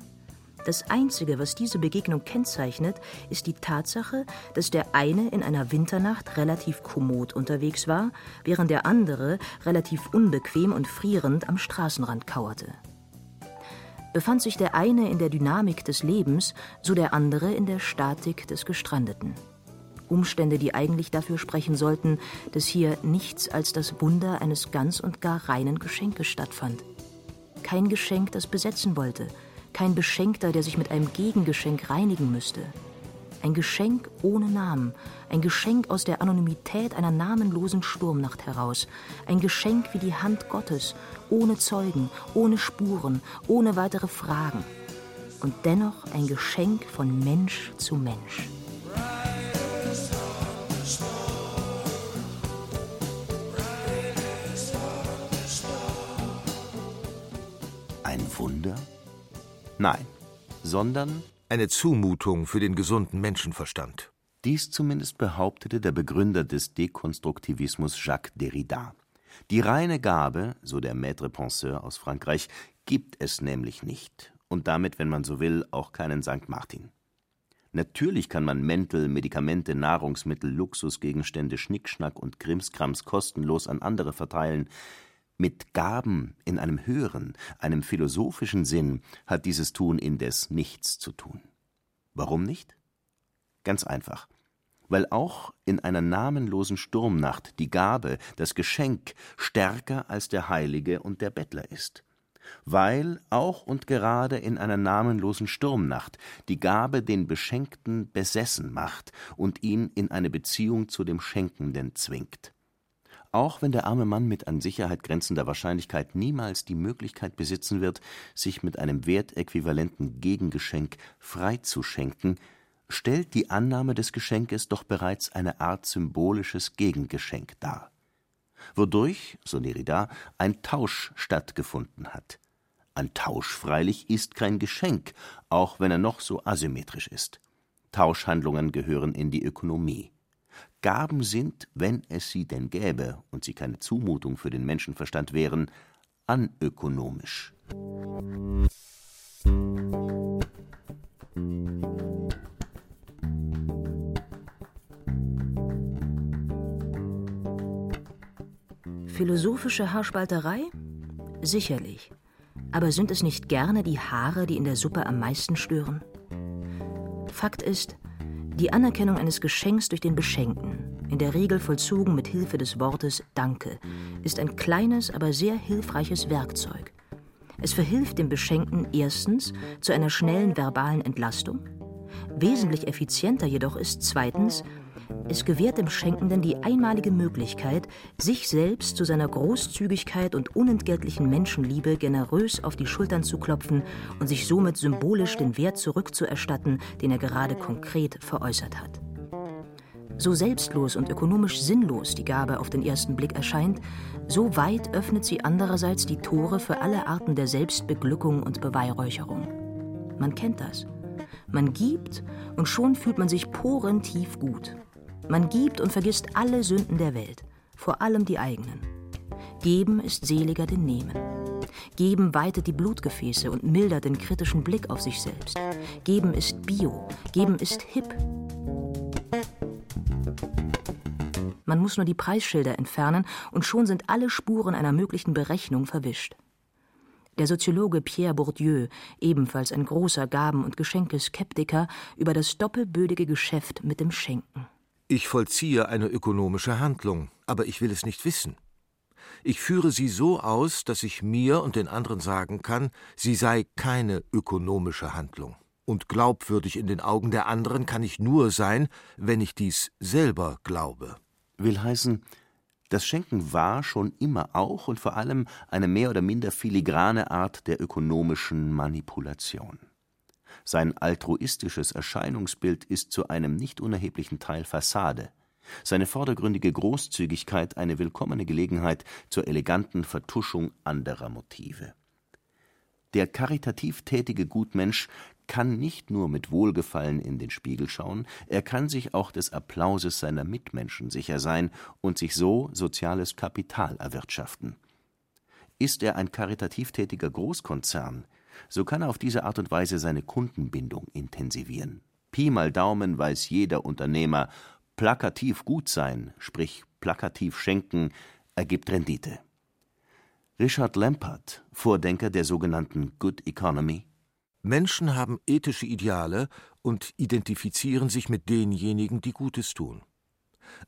Das Einzige, was diese Begegnung kennzeichnet, ist die Tatsache, dass der eine in einer Winternacht relativ kommod unterwegs war, während der andere relativ unbequem und frierend am Straßenrand kauerte. Befand sich der eine in der Dynamik des Lebens, so der andere in der Statik des Gestrandeten. Umstände, die eigentlich dafür sprechen sollten, dass hier nichts als das Wunder eines ganz und gar reinen Geschenkes stattfand. Kein Geschenk, das besetzen wollte, kein Beschenkter, der sich mit einem Gegengeschenk reinigen müsste. Ein Geschenk ohne Namen, ein Geschenk aus der Anonymität einer namenlosen Sturmnacht heraus, ein Geschenk wie die Hand Gottes, ohne Zeugen, ohne Spuren, ohne weitere Fragen. Und dennoch ein Geschenk von Mensch zu Mensch. Wunder? Nein, sondern eine Zumutung für den gesunden Menschenverstand. Dies zumindest behauptete der Begründer des Dekonstruktivismus Jacques Derrida. Die reine Gabe, so der Maître Penseur aus Frankreich, gibt es nämlich nicht und damit, wenn man so will, auch keinen St. Martin. Natürlich kann man Mäntel, Medikamente, Nahrungsmittel, Luxusgegenstände, Schnickschnack und Krimskrams kostenlos an andere verteilen. Mit Gaben in einem höheren, einem philosophischen Sinn hat dieses Tun indes nichts zu tun. Warum nicht? Ganz einfach. Weil auch in einer namenlosen Sturmnacht die Gabe, das Geschenk stärker als der Heilige und der Bettler ist weil auch und gerade in einer namenlosen Sturmnacht die Gabe den Beschenkten besessen macht und ihn in eine Beziehung zu dem Schenkenden zwingt. Auch wenn der arme Mann mit an Sicherheit grenzender Wahrscheinlichkeit niemals die Möglichkeit besitzen wird, sich mit einem wertäquivalenten Gegengeschenk freizuschenken, stellt die Annahme des Geschenkes doch bereits eine Art symbolisches Gegengeschenk dar wodurch, so Derrida, ein Tausch stattgefunden hat. Ein Tausch freilich ist kein Geschenk, auch wenn er noch so asymmetrisch ist. Tauschhandlungen gehören in die Ökonomie. Gaben sind, wenn es sie denn gäbe und sie keine Zumutung für den Menschenverstand wären, anökonomisch. Philosophische Haarspalterei? Sicherlich. Aber sind es nicht gerne die Haare, die in der Suppe am meisten stören? Fakt ist, die Anerkennung eines Geschenks durch den Beschenkten, in der Regel vollzogen mit Hilfe des Wortes Danke, ist ein kleines, aber sehr hilfreiches Werkzeug. Es verhilft dem Beschenkten erstens zu einer schnellen verbalen Entlastung. Wesentlich effizienter jedoch ist zweitens, es gewährt dem Schenkenden die einmalige Möglichkeit, sich selbst zu seiner Großzügigkeit und unentgeltlichen Menschenliebe generös auf die Schultern zu klopfen und sich somit symbolisch den Wert zurückzuerstatten, den er gerade konkret veräußert hat. So selbstlos und ökonomisch sinnlos die Gabe auf den ersten Blick erscheint, so weit öffnet sie andererseits die Tore für alle Arten der Selbstbeglückung und Beweihräucherung. Man kennt das. Man gibt und schon fühlt man sich porentief gut. Man gibt und vergisst alle Sünden der Welt, vor allem die eigenen. Geben ist seliger denn Nehmen. Geben weitet die Blutgefäße und mildert den kritischen Blick auf sich selbst. Geben ist Bio, geben ist hip. Man muss nur die Preisschilder entfernen und schon sind alle Spuren einer möglichen Berechnung verwischt. Der Soziologe Pierre Bourdieu, ebenfalls ein großer Gaben- und Geschenkeskeptiker, über das doppelbödige Geschäft mit dem Schenken. Ich vollziehe eine ökonomische Handlung, aber ich will es nicht wissen. Ich führe sie so aus, dass ich mir und den anderen sagen kann, sie sei keine ökonomische Handlung. Und glaubwürdig in den Augen der anderen kann ich nur sein, wenn ich dies selber glaube. Will heißen, das Schenken war schon immer auch und vor allem eine mehr oder minder filigrane Art der ökonomischen Manipulation. Sein altruistisches Erscheinungsbild ist zu einem nicht unerheblichen Teil Fassade, seine vordergründige Großzügigkeit eine willkommene Gelegenheit zur eleganten Vertuschung anderer Motive. Der karitativ tätige Gutmensch kann nicht nur mit Wohlgefallen in den Spiegel schauen, er kann sich auch des Applauses seiner Mitmenschen sicher sein und sich so soziales Kapital erwirtschaften. Ist er ein karitativ tätiger Großkonzern, so kann er auf diese Art und Weise seine Kundenbindung intensivieren. Pi mal Daumen weiß jeder Unternehmer, plakativ gut sein, sprich plakativ schenken, ergibt Rendite. Richard Lampert, Vordenker der sogenannten Good Economy. Menschen haben ethische Ideale und identifizieren sich mit denjenigen, die Gutes tun.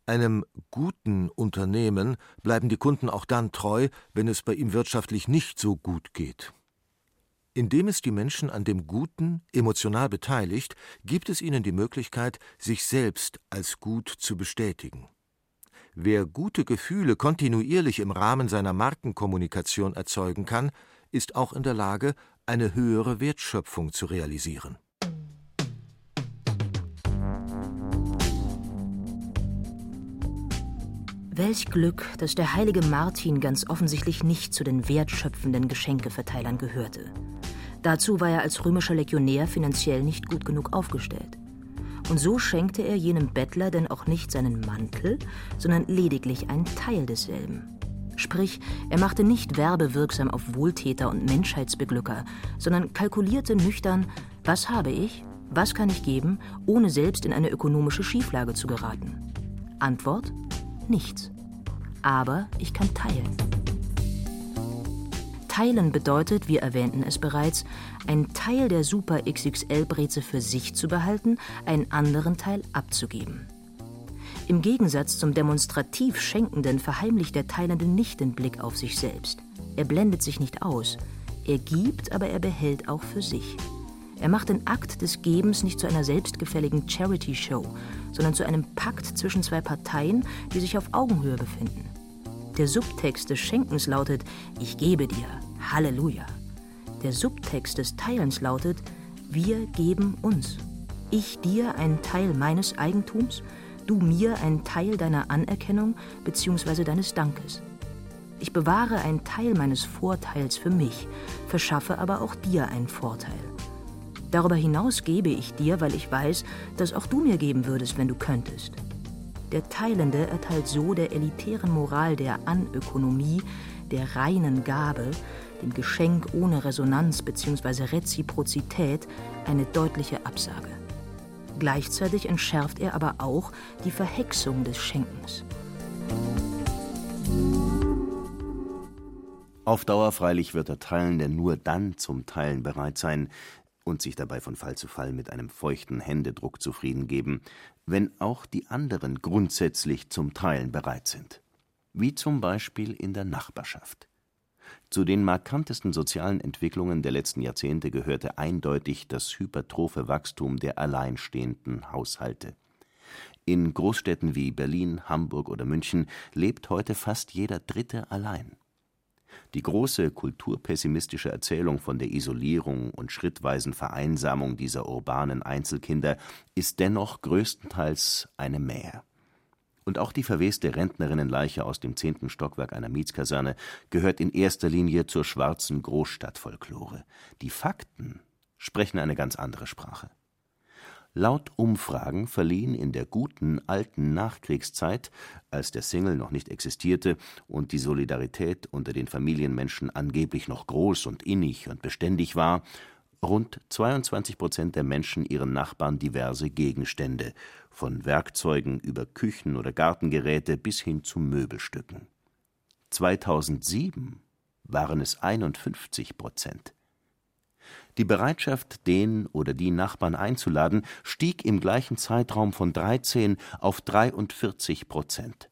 Einem guten Unternehmen bleiben die Kunden auch dann treu, wenn es bei ihm wirtschaftlich nicht so gut geht. Indem es die Menschen an dem Guten emotional beteiligt, gibt es ihnen die Möglichkeit, sich selbst als gut zu bestätigen. Wer gute Gefühle kontinuierlich im Rahmen seiner Markenkommunikation erzeugen kann, ist auch in der Lage, eine höhere Wertschöpfung zu realisieren. Welch Glück, dass der heilige Martin ganz offensichtlich nicht zu den wertschöpfenden Geschenkeverteilern gehörte. Dazu war er als römischer Legionär finanziell nicht gut genug aufgestellt. Und so schenkte er jenem Bettler denn auch nicht seinen Mantel, sondern lediglich einen Teil desselben. Sprich, er machte nicht werbewirksam auf Wohltäter und Menschheitsbeglücker, sondern kalkulierte nüchtern, was habe ich, was kann ich geben, ohne selbst in eine ökonomische Schieflage zu geraten. Antwort: Nichts. Aber ich kann teilen. Teilen bedeutet, wir erwähnten es bereits, einen Teil der Super XXL-Breze für sich zu behalten, einen anderen Teil abzugeben. Im Gegensatz zum demonstrativ Schenkenden verheimlicht der Teilende nicht den Blick auf sich selbst. Er blendet sich nicht aus. Er gibt, aber er behält auch für sich. Er macht den Akt des Gebens nicht zu einer selbstgefälligen Charity-Show, sondern zu einem Pakt zwischen zwei Parteien, die sich auf Augenhöhe befinden. Der Subtext des Schenkens lautet: Ich gebe dir, Halleluja. Der Subtext des Teilens lautet: Wir geben uns. Ich dir einen Teil meines Eigentums, du mir einen Teil deiner Anerkennung bzw. deines Dankes. Ich bewahre einen Teil meines Vorteils für mich, verschaffe aber auch dir einen Vorteil. Darüber hinaus gebe ich dir, weil ich weiß, dass auch du mir geben würdest, wenn du könntest. Der Teilende erteilt so der elitären Moral der Anökonomie, der reinen Gabe, dem Geschenk ohne Resonanz bzw. Reziprozität, eine deutliche Absage. Gleichzeitig entschärft er aber auch die Verhexung des Schenkens. Auf Dauer freilich wird der Teilende nur dann zum Teilen bereit sein, und sich dabei von Fall zu Fall mit einem feuchten Händedruck zufrieden geben, wenn auch die anderen grundsätzlich zum Teilen bereit sind. Wie zum Beispiel in der Nachbarschaft. Zu den markantesten sozialen Entwicklungen der letzten Jahrzehnte gehörte eindeutig das hypertrophe Wachstum der alleinstehenden Haushalte. In Großstädten wie Berlin, Hamburg oder München lebt heute fast jeder Dritte allein. Die große kulturpessimistische Erzählung von der Isolierung und schrittweisen Vereinsamung dieser urbanen Einzelkinder ist dennoch größtenteils eine Mähr. Und auch die verweste Rentnerinnenleiche aus dem zehnten Stockwerk einer Mietskaserne gehört in erster Linie zur schwarzen Großstadtfolklore. Die Fakten sprechen eine ganz andere Sprache. Laut Umfragen verliehen in der guten alten Nachkriegszeit, als der Single noch nicht existierte und die Solidarität unter den Familienmenschen angeblich noch groß und innig und beständig war, rund 22 Prozent der Menschen ihren Nachbarn diverse Gegenstände, von Werkzeugen über Küchen oder Gartengeräte bis hin zu Möbelstücken. 2007 waren es 51 Prozent. Die Bereitschaft, den oder die Nachbarn einzuladen, stieg im gleichen Zeitraum von 13 auf 43 Prozent.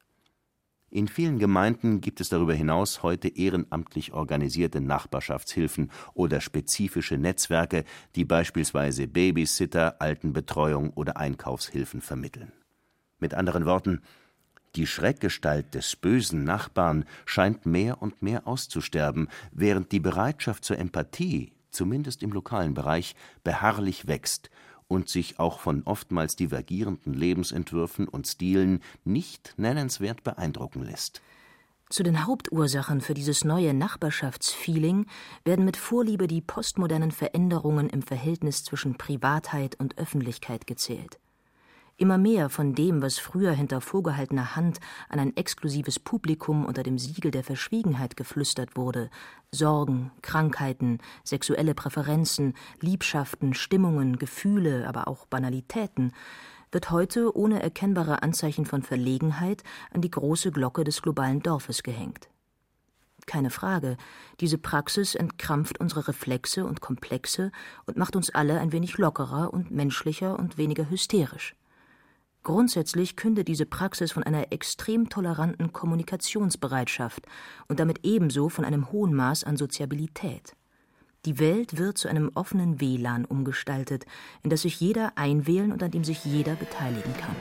In vielen Gemeinden gibt es darüber hinaus heute ehrenamtlich organisierte Nachbarschaftshilfen oder spezifische Netzwerke, die beispielsweise Babysitter, Altenbetreuung oder Einkaufshilfen vermitteln. Mit anderen Worten, die Schreckgestalt des bösen Nachbarn scheint mehr und mehr auszusterben, während die Bereitschaft zur Empathie zumindest im lokalen Bereich, beharrlich wächst und sich auch von oftmals divergierenden Lebensentwürfen und Stilen nicht nennenswert beeindrucken lässt. Zu den Hauptursachen für dieses neue Nachbarschaftsfeeling werden mit Vorliebe die postmodernen Veränderungen im Verhältnis zwischen Privatheit und Öffentlichkeit gezählt. Immer mehr von dem, was früher hinter vorgehaltener Hand an ein exklusives Publikum unter dem Siegel der Verschwiegenheit geflüstert wurde Sorgen, Krankheiten, sexuelle Präferenzen, Liebschaften, Stimmungen, Gefühle, aber auch Banalitäten, wird heute ohne erkennbare Anzeichen von Verlegenheit an die große Glocke des globalen Dorfes gehängt. Keine Frage, diese Praxis entkrampft unsere Reflexe und Komplexe und macht uns alle ein wenig lockerer und menschlicher und weniger hysterisch. Grundsätzlich künde diese Praxis von einer extrem toleranten Kommunikationsbereitschaft und damit ebenso von einem hohen Maß an Soziabilität. Die Welt wird zu einem offenen WLAN umgestaltet, in das sich jeder einwählen und an dem sich jeder beteiligen kann.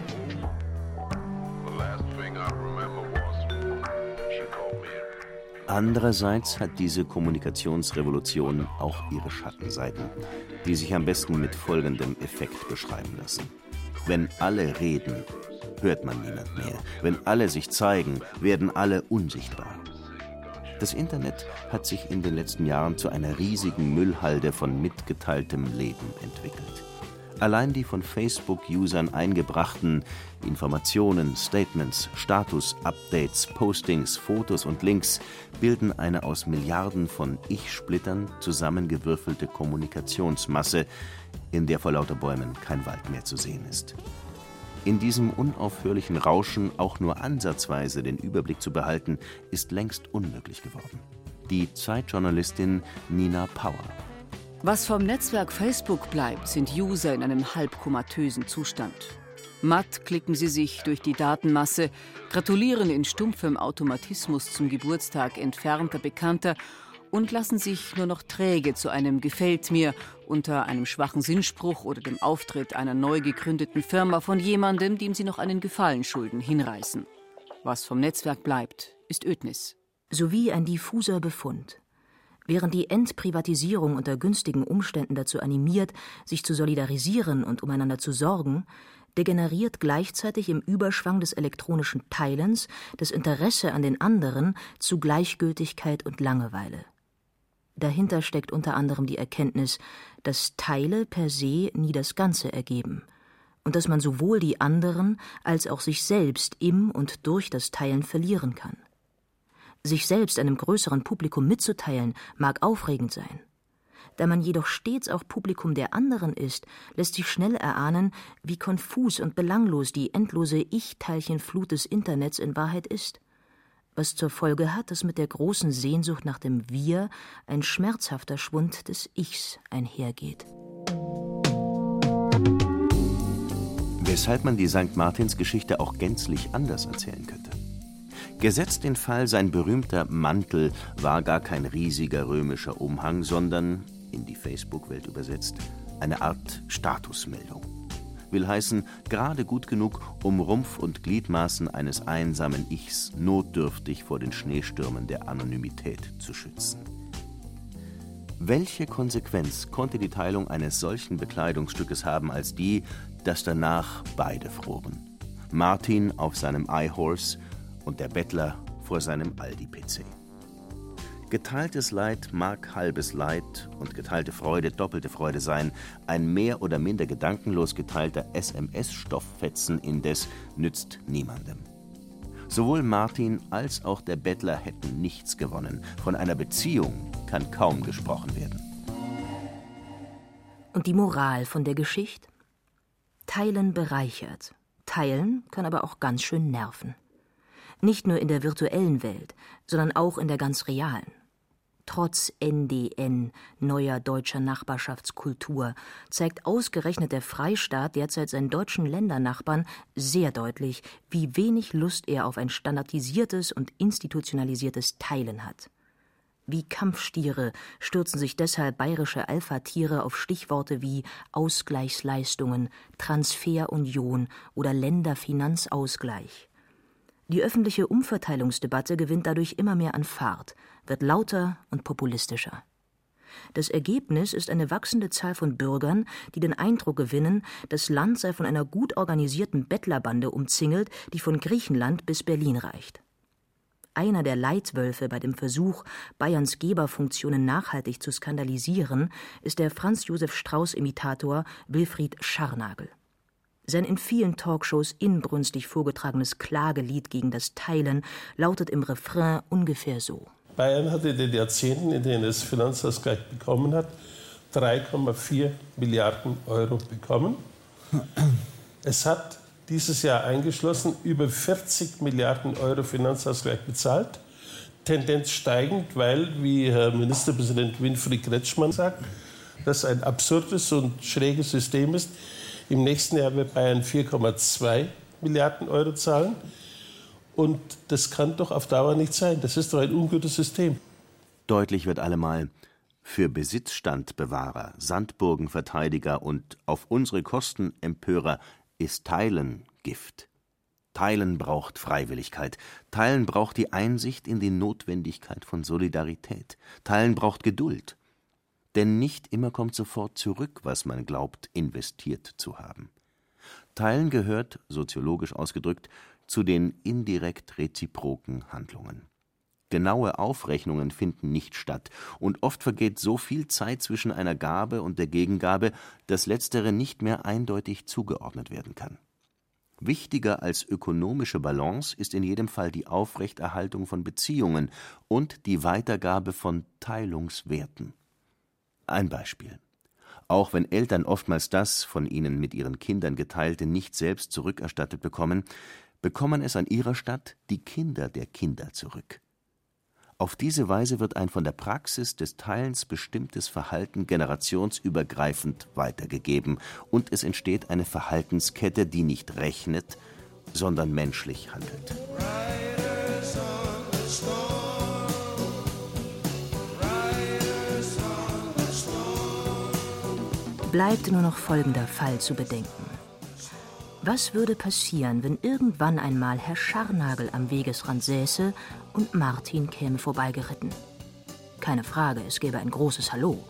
Andererseits hat diese Kommunikationsrevolution auch ihre Schattenseiten, die sich am besten mit folgendem Effekt beschreiben lassen. Wenn alle reden, hört man niemand mehr. Wenn alle sich zeigen, werden alle unsichtbar. Das Internet hat sich in den letzten Jahren zu einer riesigen Müllhalde von mitgeteiltem Leben entwickelt. Allein die von Facebook-Usern eingebrachten Informationen, Statements, Status-Updates, Postings, Fotos und Links bilden eine aus Milliarden von Ich-Splittern zusammengewürfelte Kommunikationsmasse, in der vor lauter Bäumen kein Wald mehr zu sehen ist. In diesem unaufhörlichen Rauschen auch nur ansatzweise den Überblick zu behalten, ist längst unmöglich geworden. Die Zeitjournalistin Nina Power was vom Netzwerk Facebook bleibt, sind User in einem halbkomatösen Zustand. Matt klicken sie sich durch die Datenmasse, gratulieren in stumpfem Automatismus zum Geburtstag entfernter Bekannter und lassen sich nur noch träge zu einem Gefällt mir unter einem schwachen Sinnspruch oder dem Auftritt einer neu gegründeten Firma von jemandem, dem sie noch einen Gefallen schulden, hinreißen. Was vom Netzwerk bleibt, ist Ödnis. Sowie ein diffuser Befund. Während die Entprivatisierung unter günstigen Umständen dazu animiert, sich zu solidarisieren und umeinander zu sorgen, degeneriert gleichzeitig im Überschwang des elektronischen Teilens das Interesse an den anderen zu Gleichgültigkeit und Langeweile. Dahinter steckt unter anderem die Erkenntnis, dass Teile per se nie das Ganze ergeben und dass man sowohl die anderen als auch sich selbst im und durch das Teilen verlieren kann. Sich selbst einem größeren Publikum mitzuteilen, mag aufregend sein. Da man jedoch stets auch Publikum der anderen ist, lässt sich schnell erahnen, wie konfus und belanglos die endlose Ich-Teilchenflut des Internets in Wahrheit ist. Was zur Folge hat, dass mit der großen Sehnsucht nach dem Wir ein schmerzhafter Schwund des Ichs einhergeht. Weshalb man die St. Martins Geschichte auch gänzlich anders erzählen könnte. Gesetzt den Fall, sein berühmter Mantel war gar kein riesiger römischer Umhang, sondern, in die Facebook-Welt übersetzt, eine Art Statusmeldung. Will heißen, gerade gut genug, um Rumpf und Gliedmaßen eines einsamen Ichs notdürftig vor den Schneestürmen der Anonymität zu schützen. Welche Konsequenz konnte die Teilung eines solchen Bekleidungsstückes haben als die, dass danach beide froren? Martin auf seinem iHorse und der Bettler vor seinem Aldi-PC. Geteiltes Leid mag halbes Leid und geteilte Freude doppelte Freude sein. Ein mehr oder minder gedankenlos geteilter SMS-Stofffetzen indes nützt niemandem. Sowohl Martin als auch der Bettler hätten nichts gewonnen. Von einer Beziehung kann kaum gesprochen werden. Und die Moral von der Geschichte? Teilen bereichert. Teilen kann aber auch ganz schön nerven. Nicht nur in der virtuellen Welt, sondern auch in der ganz realen. Trotz NDN, neuer deutscher Nachbarschaftskultur, zeigt ausgerechnet der Freistaat derzeit seinen deutschen Ländernachbarn sehr deutlich, wie wenig Lust er auf ein standardisiertes und institutionalisiertes Teilen hat. Wie Kampfstiere stürzen sich deshalb bayerische Alpha-Tiere auf Stichworte wie Ausgleichsleistungen, Transferunion oder Länderfinanzausgleich. Die öffentliche Umverteilungsdebatte gewinnt dadurch immer mehr an Fahrt, wird lauter und populistischer. Das Ergebnis ist eine wachsende Zahl von Bürgern, die den Eindruck gewinnen, das Land sei von einer gut organisierten Bettlerbande umzingelt, die von Griechenland bis Berlin reicht. Einer der Leitwölfe bei dem Versuch, Bayerns Geberfunktionen nachhaltig zu skandalisieren, ist der Franz Josef Strauß-Imitator Wilfried Scharnagel. Sein in vielen Talkshows inbrünstig vorgetragenes Klagelied gegen das Teilen lautet im Refrain ungefähr so. Bayern hat in den Jahrzehnten, in denen es Finanzausgleich bekommen hat, 3,4 Milliarden Euro bekommen. Es hat dieses Jahr eingeschlossen über 40 Milliarden Euro Finanzausgleich bezahlt. Tendenz steigend, weil, wie Herr Ministerpräsident Winfried Kretschmann sagt, das ein absurdes und schräges System ist, im nächsten Jahr wird Bayern 4,2 Milliarden Euro zahlen. Und das kann doch auf Dauer nicht sein. Das ist doch ein ungutes System. Deutlich wird allemal, für Besitzstandbewahrer, Sandburgenverteidiger und auf unsere Kosten Empörer ist Teilen Gift. Teilen braucht Freiwilligkeit. Teilen braucht die Einsicht in die Notwendigkeit von Solidarität. Teilen braucht Geduld. Denn nicht immer kommt sofort zurück, was man glaubt, investiert zu haben. Teilen gehört, soziologisch ausgedrückt, zu den indirekt reziproken Handlungen. Genaue Aufrechnungen finden nicht statt, und oft vergeht so viel Zeit zwischen einer Gabe und der Gegengabe, dass letztere nicht mehr eindeutig zugeordnet werden kann. Wichtiger als ökonomische Balance ist in jedem Fall die Aufrechterhaltung von Beziehungen und die Weitergabe von Teilungswerten. Ein Beispiel: Auch wenn Eltern oftmals das von ihnen mit ihren Kindern Geteilte nicht selbst zurückerstattet bekommen, bekommen es an ihrer Statt die Kinder der Kinder zurück. Auf diese Weise wird ein von der Praxis des Teilens bestimmtes Verhalten generationsübergreifend weitergegeben, und es entsteht eine Verhaltenskette, die nicht rechnet, sondern menschlich handelt. Bleibt nur noch folgender Fall zu bedenken. Was würde passieren, wenn irgendwann einmal Herr Scharnagel am Wegesrand säße und Martin käme vorbeigeritten? Keine Frage, es gäbe ein großes Hallo.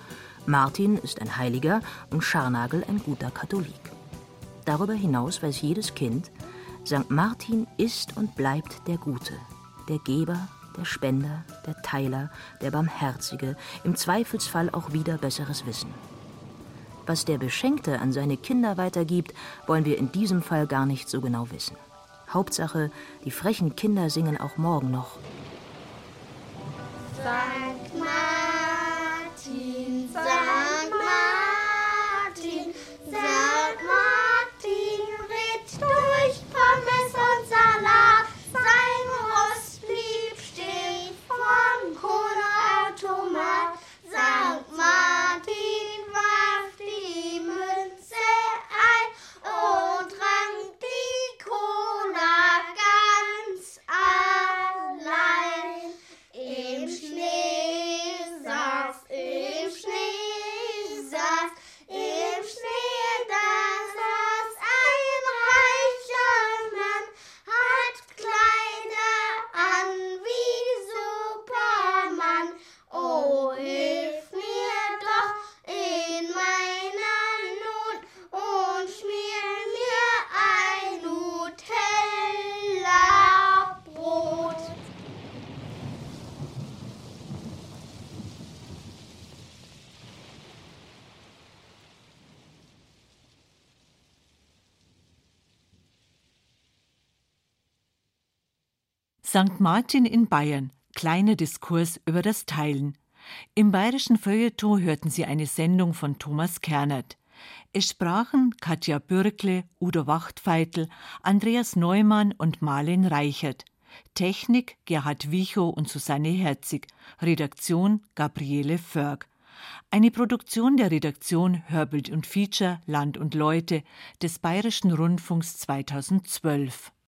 Martin ist ein Heiliger und Scharnagel ein guter Katholik. Darüber hinaus weiß jedes Kind, St. Martin ist und bleibt der Gute, der Geber, der Spender, der Teiler, der Barmherzige, im Zweifelsfall auch wieder besseres Wissen. Was der Beschenkte an seine Kinder weitergibt, wollen wir in diesem Fall gar nicht so genau wissen. Hauptsache, die frechen Kinder singen auch morgen noch. Sankt Martin, St. Martin in Bayern. Kleiner Diskurs über das Teilen. Im bayerischen Feuilleton hörten Sie eine Sendung von Thomas Kernert. Es sprachen Katja Bürkle, Udo Wachtfeitel, Andreas Neumann und Marlen Reichert. Technik Gerhard Wichow und Susanne Herzig. Redaktion Gabriele Förg. Eine Produktion der Redaktion Hörbild und Feature Land und Leute des Bayerischen Rundfunks 2012.